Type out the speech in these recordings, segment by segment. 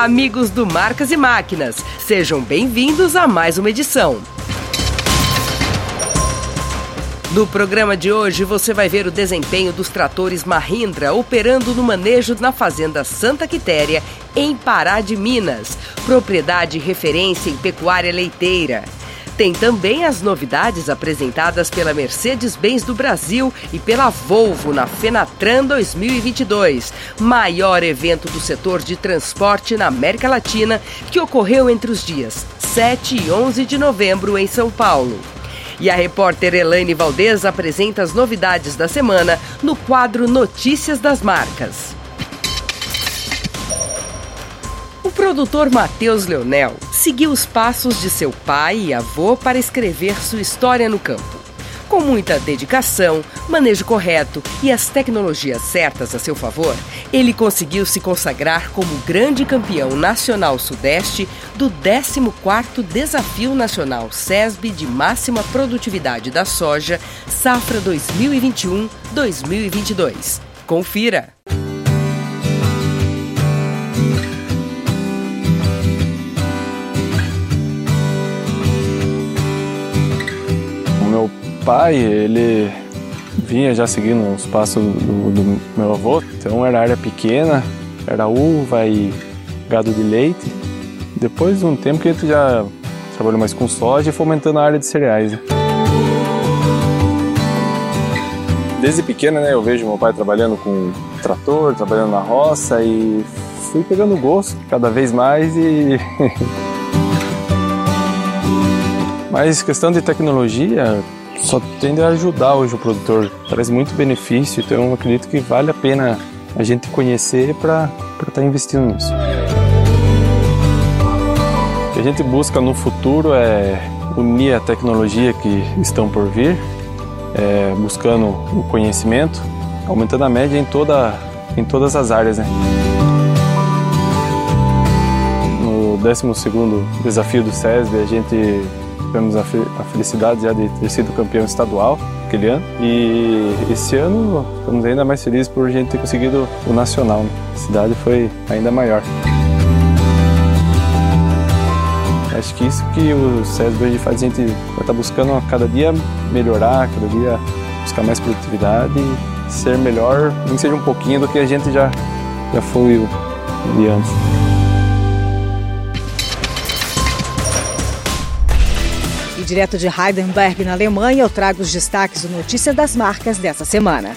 Amigos do Marcas e Máquinas. Sejam bem-vindos a mais uma edição. No programa de hoje, você vai ver o desempenho dos tratores Mahindra operando no manejo na Fazenda Santa Quitéria, em Pará de Minas, propriedade referência em pecuária leiteira. Tem também as novidades apresentadas pela Mercedes-Benz do Brasil e pela Volvo na Fenatran 2022, maior evento do setor de transporte na América Latina, que ocorreu entre os dias 7 e 11 de novembro em São Paulo. E a repórter Elaine Valdez apresenta as novidades da semana no quadro Notícias das Marcas. O produtor Matheus Leonel seguiu os passos de seu pai e avô para escrever sua história no campo. Com muita dedicação, manejo correto e as tecnologias certas a seu favor, ele conseguiu se consagrar como grande campeão nacional sudeste do 14º Desafio Nacional SESB de Máxima Produtividade da Soja, safra 2021-2022. Confira! Pai, ele vinha já seguindo os passos do, do, meu avô, então era área pequena, era uva e gado de leite. Depois de um tempo que a gente já trabalhou mais com soja e fomentando a área de cereais. Né? Desde pequena, né, eu vejo meu pai trabalhando com trator, trabalhando na roça e fui pegando gosto cada vez mais e Mas questão de tecnologia, só tende a ajudar hoje o produtor, traz muito benefício, então eu acredito que vale a pena a gente conhecer para estar tá investindo nisso. O que a gente busca no futuro é unir a tecnologia que estão por vir, é, buscando o conhecimento, aumentando a média em, toda, em todas as áreas. Né? No 12º desafio do SESB, a gente tivemos a, a felicidade já de ter sido campeão estadual aquele ano. E esse ano estamos ainda mais felizes por a gente ter conseguido o nacional. Né? A cidade foi ainda maior. Acho que isso que o SESB hoje faz, a gente vai estar buscando a cada dia melhorar, cada dia buscar mais produtividade e ser melhor, nem seja um pouquinho do que a gente já, já foi de antes. Direto de Heidelberg, na Alemanha, eu trago os destaques do Notícia das Marcas dessa semana.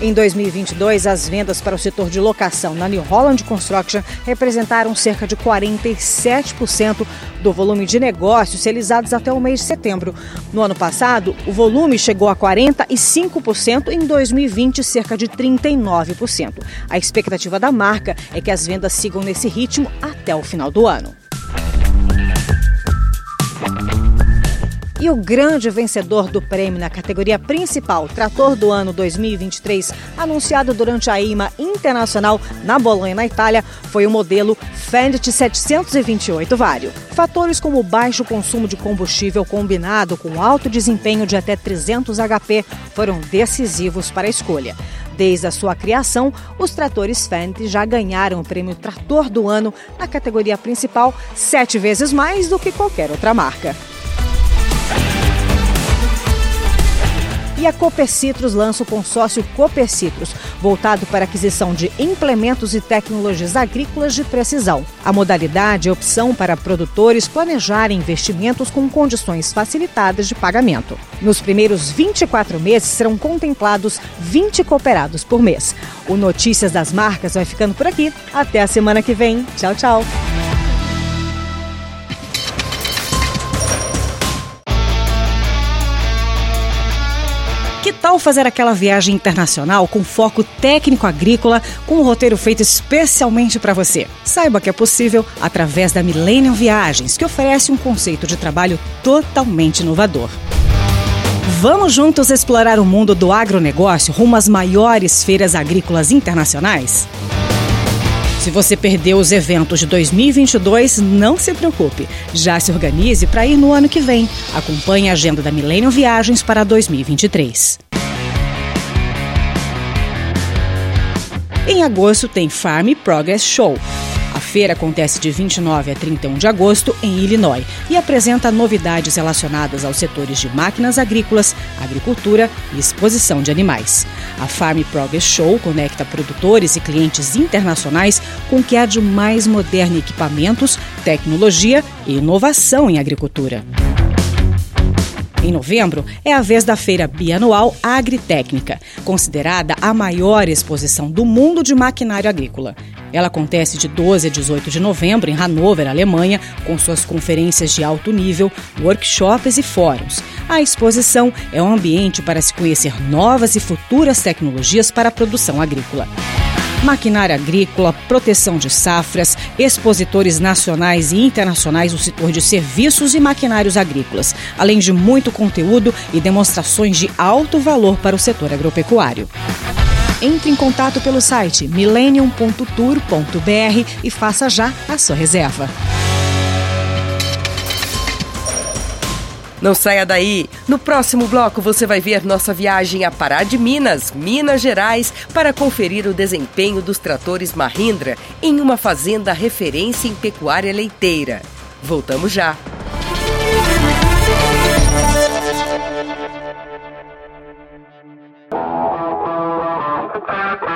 Em 2022, as vendas para o setor de locação na New Holland Construction representaram cerca de 47% do volume de negócios realizados até o mês de setembro. No ano passado, o volume chegou a 45%, em 2020, cerca de 39%. A expectativa da marca é que as vendas sigam nesse ritmo até o final do ano. E o grande vencedor do prêmio na categoria principal, Trator do Ano 2023, anunciado durante a IMA Internacional na Bolonha, na Itália, foi o modelo Fendt 728 Vario. Fatores como baixo consumo de combustível combinado com alto desempenho de até 300 HP foram decisivos para a escolha. Desde a sua criação, os tratores Fendt já ganharam o prêmio Trator do Ano na categoria principal sete vezes mais do que qualquer outra marca. E a Citrus lança o consórcio Citrus, voltado para aquisição de implementos e tecnologias agrícolas de precisão. A modalidade é opção para produtores planejarem investimentos com condições facilitadas de pagamento. Nos primeiros 24 meses serão contemplados 20 cooperados por mês. O Notícias das Marcas vai ficando por aqui. Até a semana que vem. Tchau, tchau. Que tal fazer aquela viagem internacional com foco técnico agrícola, com um roteiro feito especialmente para você? Saiba que é possível através da Millennium Viagens, que oferece um conceito de trabalho totalmente inovador. Vamos juntos explorar o mundo do agronegócio rumo às maiores feiras agrícolas internacionais? Se você perdeu os eventos de 2022, não se preocupe. Já se organize para ir no ano que vem. Acompanhe a agenda da Millennium Viagens para 2023. Em agosto tem Farm Progress Show. Feira acontece de 29 a 31 de agosto em Illinois e apresenta novidades relacionadas aos setores de máquinas agrícolas, agricultura e exposição de animais. A Farm Progress Show conecta produtores e clientes internacionais com o que há de mais moderno em equipamentos, tecnologia e inovação em agricultura. Em novembro, é a vez da feira bianual Agritécnica, considerada a maior exposição do mundo de maquinário agrícola. Ela acontece de 12 a 18 de novembro em Hannover, Alemanha, com suas conferências de alto nível, workshops e fóruns. A exposição é um ambiente para se conhecer novas e futuras tecnologias para a produção agrícola maquinária agrícola, proteção de safras, expositores nacionais e internacionais do setor de serviços e maquinários agrícolas, além de muito conteúdo e demonstrações de alto valor para o setor agropecuário. Entre em contato pelo site millennium.tour.br e faça já a sua reserva. Não saia daí! No próximo bloco você vai ver nossa viagem a Pará de Minas, Minas Gerais, para conferir o desempenho dos tratores Mahindra em uma fazenda referência em pecuária leiteira. Voltamos já!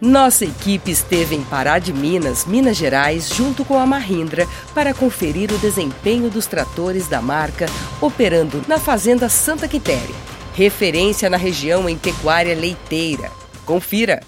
Nossa equipe esteve em Pará de Minas, Minas Gerais, junto com a Mahindra, para conferir o desempenho dos tratores da marca operando na Fazenda Santa Quitéria, referência na região em pecuária leiteira. Confira!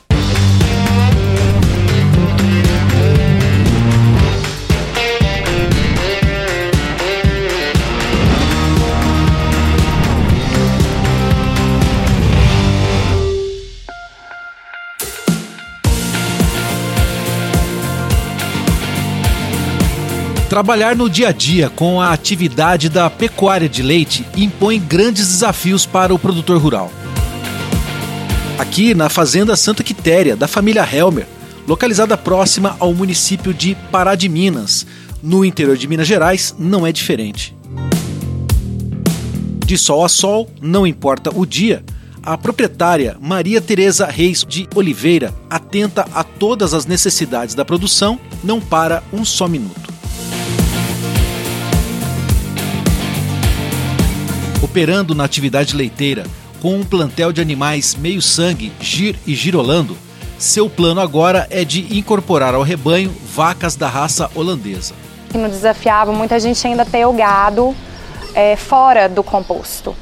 Trabalhar no dia a dia com a atividade da pecuária de leite impõe grandes desafios para o produtor rural. Aqui na Fazenda Santa Quitéria, da família Helmer, localizada próxima ao município de Pará de Minas, no interior de Minas Gerais, não é diferente. De sol a sol, não importa o dia, a proprietária Maria Tereza Reis de Oliveira, atenta a todas as necessidades da produção, não para um só minuto. Operando na atividade leiteira, com um plantel de animais meio-sangue, gir e girolando, seu plano agora é de incorporar ao rebanho vacas da raça holandesa. No desafiava muita gente ainda ter o gado é, fora do composto.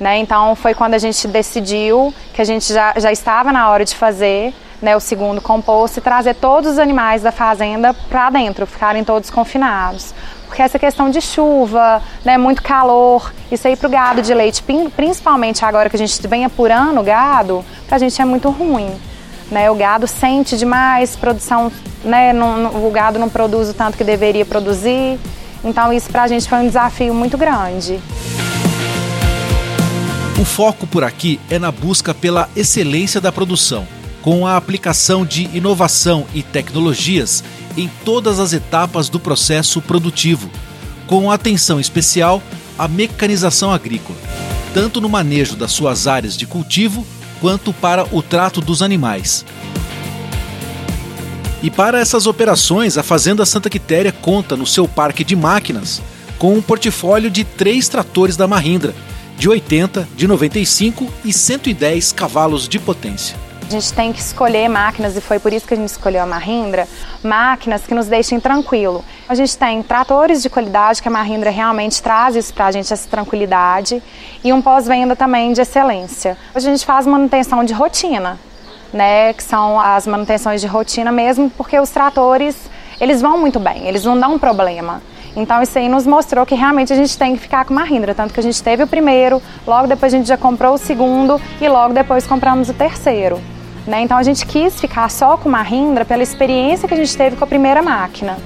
Né? Então foi quando a gente decidiu que a gente já, já estava na hora de fazer né, o segundo composto e trazer todos os animais da fazenda para dentro, ficarem todos confinados porque essa questão de chuva, né, muito calor, isso aí para o gado de leite, principalmente agora que a gente vem apurando o gado, para a gente é muito ruim. Né? O gado sente demais, produção, né, não, o gado não produz o tanto que deveria produzir. Então isso para a gente foi um desafio muito grande. O foco por aqui é na busca pela excelência da produção, com a aplicação de inovação e tecnologias em todas as etapas do processo produtivo, com atenção especial à mecanização agrícola, tanto no manejo das suas áreas de cultivo quanto para o trato dos animais. E para essas operações, a Fazenda Santa Quitéria conta no seu parque de máquinas com um portfólio de três tratores da Mahindra, de 80, de 95 e 110 cavalos de potência. A gente tem que escolher máquinas, e foi por isso que a gente escolheu a Mahindra, máquinas que nos deixem tranquilo. A gente tem tratores de qualidade, que a Mahindra realmente traz isso para a gente, essa tranquilidade, e um pós-venda também de excelência. A gente faz manutenção de rotina, né, que são as manutenções de rotina mesmo, porque os tratores, eles vão muito bem, eles não dão problema. Então isso aí nos mostrou que realmente a gente tem que ficar com uma Mahindra, tanto que a gente teve o primeiro, logo depois a gente já comprou o segundo e logo depois compramos o terceiro. Né? Então a gente quis ficar só com uma Mahindra pela experiência que a gente teve com a primeira máquina.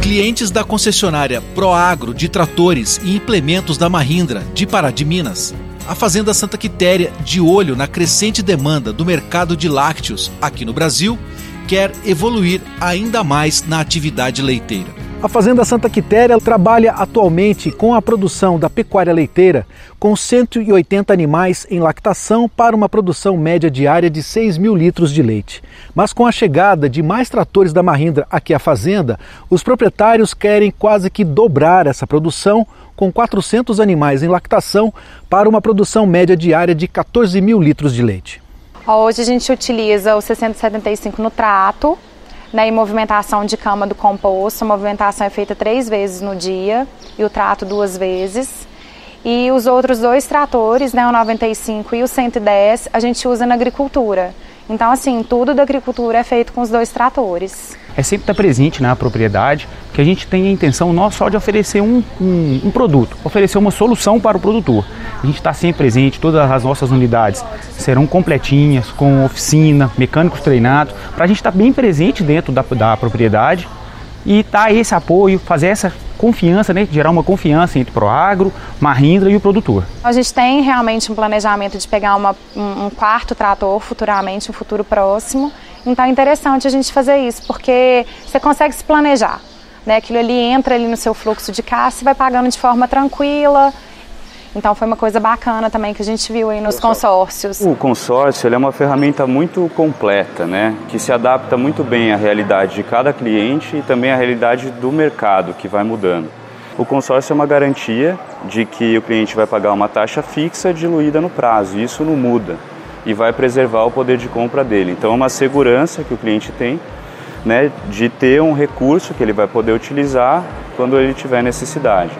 Clientes da concessionária Proagro de tratores e implementos da Mahindra de Pará de Minas a Fazenda Santa Quitéria, de olho na crescente demanda do mercado de lácteos aqui no Brasil, quer evoluir ainda mais na atividade leiteira. A Fazenda Santa Quitéria trabalha atualmente com a produção da pecuária leiteira, com 180 animais em lactação para uma produção média diária de 6 mil litros de leite. Mas com a chegada de mais tratores da Mahindra aqui à fazenda, os proprietários querem quase que dobrar essa produção com 400 animais em lactação para uma produção média diária de 14 mil litros de leite. Hoje a gente utiliza o 675 no trato, né, e movimentação de cama do composto. A movimentação é feita três vezes no dia e o trato duas vezes. E os outros dois tratores, né, o 95 e o 110, a gente usa na agricultura. Então, assim, tudo da agricultura é feito com os dois tratores é sempre estar presente na propriedade, que a gente tem a intenção não só de oferecer um, um, um produto, oferecer uma solução para o produtor. A gente está sempre presente, todas as nossas unidades serão completinhas, com oficina, mecânicos treinados, para a gente estar bem presente dentro da, da propriedade e dar esse apoio, fazer essa confiança, né, gerar uma confiança entre o Proagro, Mahindra e o produtor. A gente tem realmente um planejamento de pegar uma, um, um quarto trator futuramente, um futuro próximo, então é interessante a gente fazer isso, porque você consegue se planejar. Né? Aquilo ali entra ali no seu fluxo de caixa e vai pagando de forma tranquila. Então foi uma coisa bacana também que a gente viu aí nos consórcios. O consórcio é uma ferramenta muito completa, né? Que se adapta muito bem à realidade de cada cliente e também à realidade do mercado que vai mudando. O consórcio é uma garantia de que o cliente vai pagar uma taxa fixa diluída no prazo, e isso não muda e vai preservar o poder de compra dele. Então é uma segurança que o cliente tem né, de ter um recurso que ele vai poder utilizar quando ele tiver necessidade.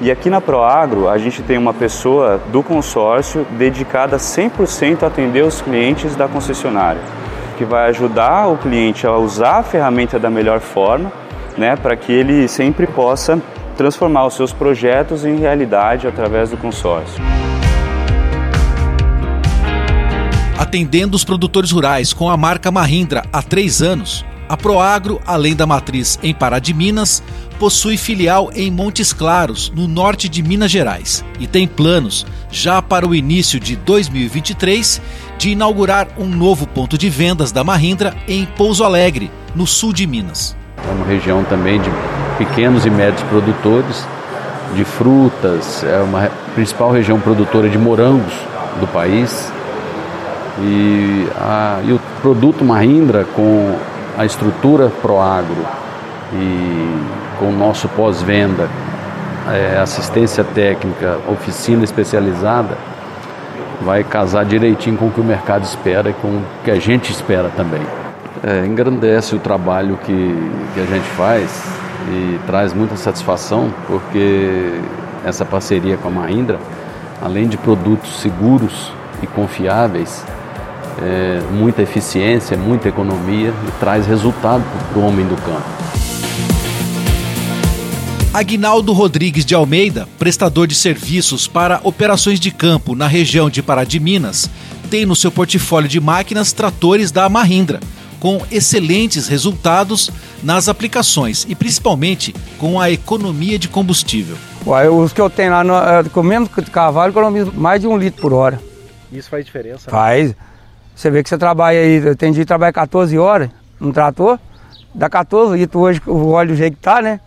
E aqui na Proagro a gente tem uma pessoa do consórcio dedicada 100% a atender os clientes da concessionária, que vai ajudar o cliente a usar a ferramenta da melhor forma, né, para que ele sempre possa transformar os seus projetos em realidade através do consórcio. atendendo os produtores rurais com a marca Mahindra há três anos. A Proagro, além da matriz em Pará de Minas, possui filial em Montes Claros, no norte de Minas Gerais, e tem planos, já para o início de 2023, de inaugurar um novo ponto de vendas da Mahindra em Pouso Alegre, no sul de Minas. É uma região também de pequenos e médios produtores de frutas, é uma principal região produtora de morangos do país. E, a, e o produto Mahindra com a estrutura Proagro e com o nosso pós-venda, é, assistência técnica, oficina especializada, vai casar direitinho com o que o mercado espera e com o que a gente espera também. É, engrandece o trabalho que, que a gente faz e traz muita satisfação, porque essa parceria com a Mahindra, além de produtos seguros e confiáveis, é, muita eficiência, muita economia e traz resultado para o homem do campo. Aguinaldo Rodrigues de Almeida, prestador de serviços para operações de campo na região de Pará de Minas, tem no seu portfólio de máquinas tratores da Mahindra, com excelentes resultados nas aplicações e principalmente com a economia de combustível. Uai, os que eu tenho lá, no, é, com menos cavalo, economizo mais de um litro por hora. Isso faz diferença? Né? Você vê que você trabalha aí, tem dia que trabalha 14 horas no trator, dá 14 litros hoje, o óleo do jeito que tá, né?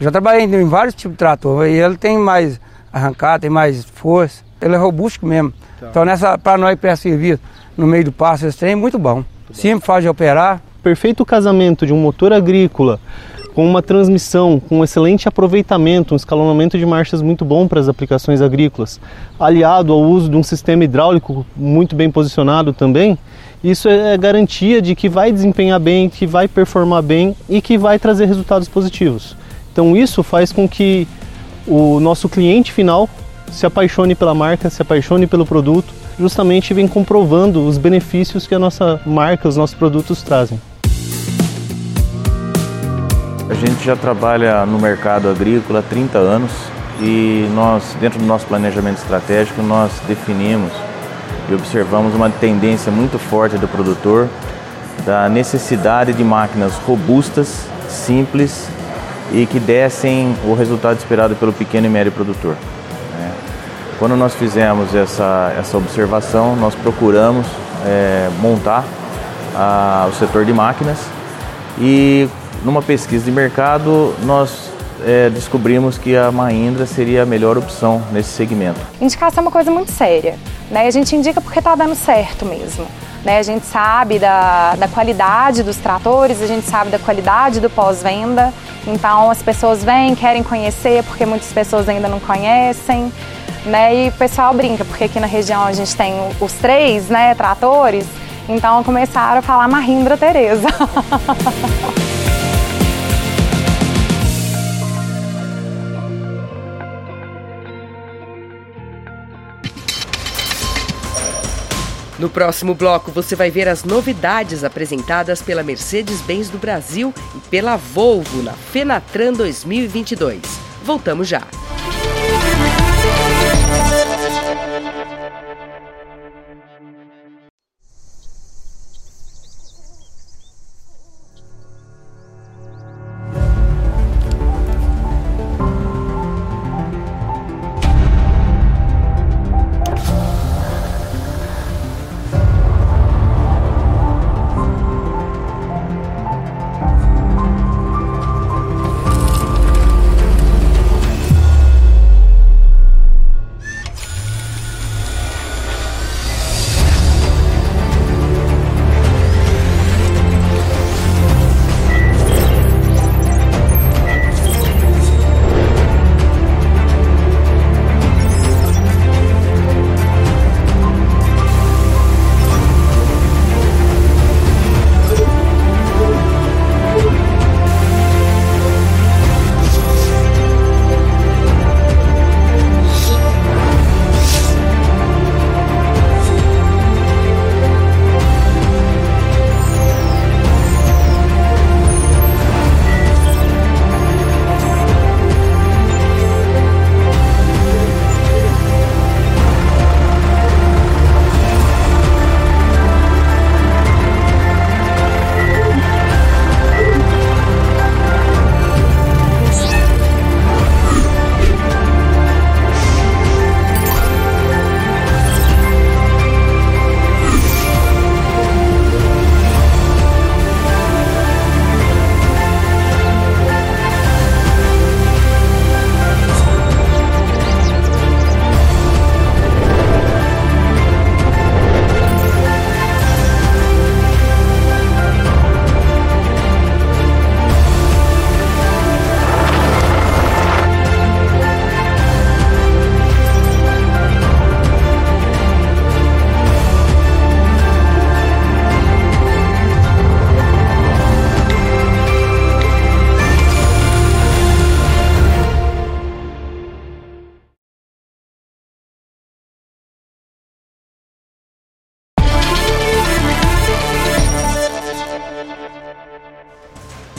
Já trabalhei em vários tipos de trator e ele tem mais arrancada, tem mais força, ele é robusto mesmo. Tá. Então nessa, para nós para servir no meio do passo, esse trem é muito bom. Muito Simples, fácil de operar. Perfeito casamento de um motor agrícola com uma transmissão, com um excelente aproveitamento, um escalonamento de marchas muito bom para as aplicações agrícolas, aliado ao uso de um sistema hidráulico muito bem posicionado também, isso é garantia de que vai desempenhar bem, que vai performar bem e que vai trazer resultados positivos. Então isso faz com que o nosso cliente final se apaixone pela marca, se apaixone pelo produto, justamente vem comprovando os benefícios que a nossa marca, os nossos produtos trazem. A gente já trabalha no mercado agrícola há 30 anos e nós, dentro do nosso planejamento estratégico, nós definimos e observamos uma tendência muito forte do produtor da necessidade de máquinas robustas, simples e que dessem o resultado esperado pelo pequeno e médio produtor. Né? Quando nós fizemos essa, essa observação, nós procuramos é, montar a, o setor de máquinas e numa pesquisa de mercado, nós é, descobrimos que a Mahindra seria a melhor opção nesse segmento. Indicação é uma coisa muito séria. Né? A gente indica porque está dando certo mesmo. Né? A gente sabe da, da qualidade dos tratores, a gente sabe da qualidade do pós-venda. Então as pessoas vêm, querem conhecer, porque muitas pessoas ainda não conhecem. Né? E o pessoal brinca, porque aqui na região a gente tem os três né, tratores, então começaram a falar Mahindra Tereza. No próximo bloco, você vai ver as novidades apresentadas pela Mercedes-Benz do Brasil e pela Volvo na Fenatran 2022. Voltamos já.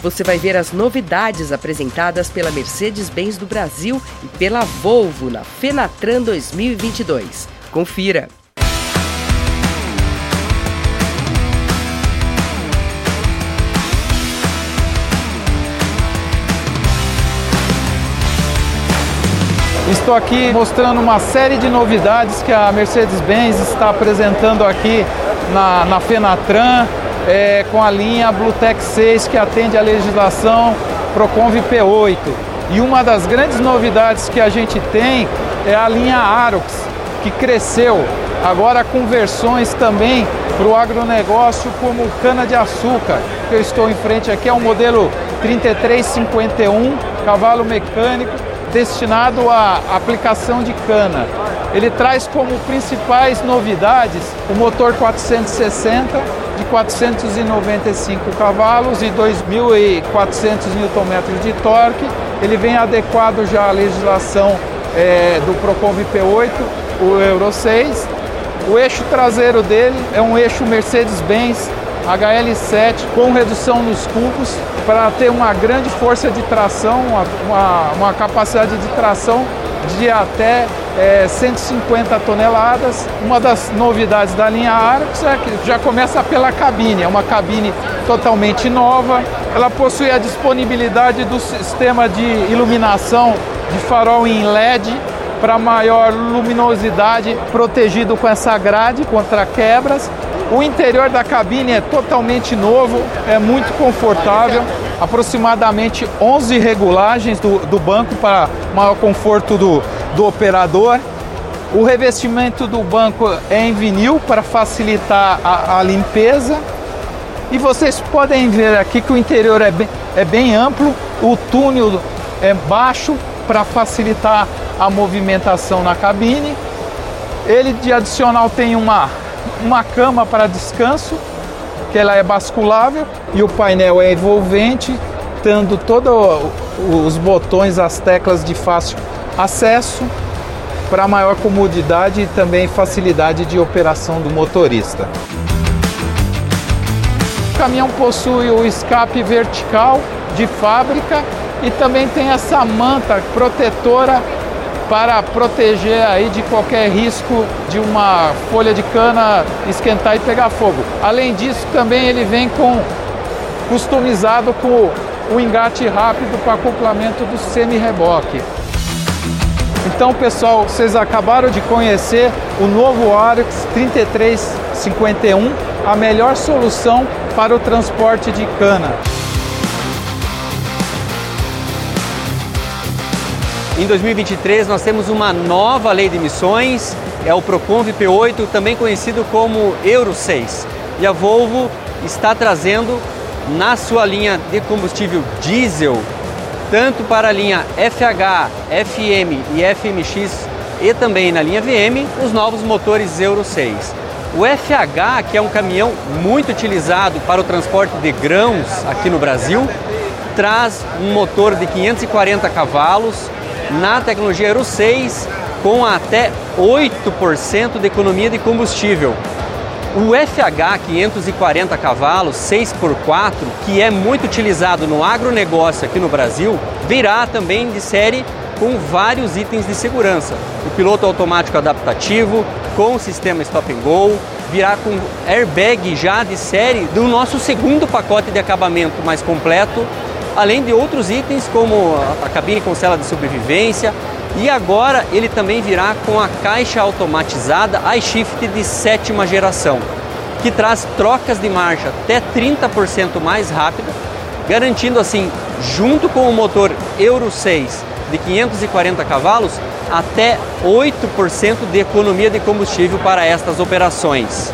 você vai ver as novidades apresentadas pela Mercedes-Benz do Brasil e pela Volvo na Fenatran 2022. Confira! Estou aqui mostrando uma série de novidades que a Mercedes-Benz está apresentando aqui na, na Fenatran, é, com a linha Bluetech 6 que atende à legislação Proconv P8. E uma das grandes novidades que a gente tem é a linha Arox, que cresceu agora com versões também para o agronegócio como cana-de-açúcar, que eu estou em frente aqui, é um modelo 3351, cavalo mecânico, destinado à aplicação de cana. Ele traz como principais novidades o motor 460 de 495 cavalos e 2.400 Nm de torque. Ele vem adequado já à legislação é, do Procon P8, o Euro 6. O eixo traseiro dele é um eixo Mercedes-Benz HL7 com redução nos cubos para ter uma grande força de tração, uma, uma capacidade de tração de até é, 150 toneladas. Uma das novidades da linha Arx é que já começa pela cabine, é uma cabine totalmente nova. Ela possui a disponibilidade do sistema de iluminação de farol em LED para maior luminosidade, protegido com essa grade contra quebras. O interior da cabine é totalmente novo, é muito confortável, aproximadamente 11 regulagens do, do banco para maior conforto do, do operador. O revestimento do banco é em vinil para facilitar a, a limpeza. E vocês podem ver aqui que o interior é bem, é bem amplo, o túnel é baixo para facilitar a movimentação na cabine. Ele de adicional tem uma uma cama para descanso, que ela é basculável e o painel é envolvente, tendo todos os botões, as teclas de fácil acesso para maior comodidade e também facilidade de operação do motorista. O caminhão possui o escape vertical de fábrica e também tem essa manta protetora para proteger aí de qualquer risco de uma folha de cana esquentar e pegar fogo. Além disso, também ele vem com customizado com o engate rápido para acoplamento do semi-reboque. Então, pessoal, vocês acabaram de conhecer o novo Arix 3351, a melhor solução para o transporte de cana. Em 2023 nós temos uma nova lei de emissões, é o Proconv P8, também conhecido como Euro 6. E a Volvo está trazendo na sua linha de combustível diesel, tanto para a linha FH, FM e FMX e também na linha VM, os novos motores Euro 6. O FH, que é um caminhão muito utilizado para o transporte de grãos aqui no Brasil, traz um motor de 540 cavalos, na tecnologia Euro 6 com até 8% de economia de combustível. O FH 540 cavalos 6x4, que é muito utilizado no agronegócio aqui no Brasil, virá também de série com vários itens de segurança. O piloto automático adaptativo, com o sistema stop and go, virá com airbag já de série do nosso segundo pacote de acabamento mais completo além de outros itens como a cabine com cela de sobrevivência e agora ele também virá com a caixa automatizada iShift de sétima geração, que traz trocas de marcha até 30% mais rápido, garantindo assim, junto com o motor Euro 6 de 540 cavalos, até 8% de economia de combustível para estas operações.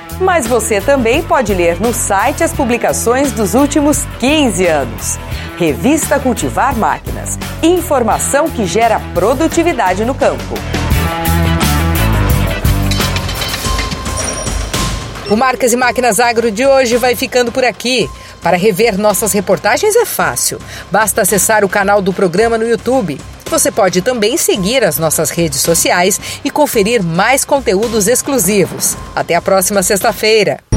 Mas você também pode ler no site as publicações dos últimos 15 anos. Revista Cultivar Máquinas. Informação que gera produtividade no campo. O Marcas e Máquinas Agro de hoje vai ficando por aqui. Para rever nossas reportagens é fácil. Basta acessar o canal do programa no YouTube. Você pode também seguir as nossas redes sociais e conferir mais conteúdos exclusivos. Até a próxima sexta-feira.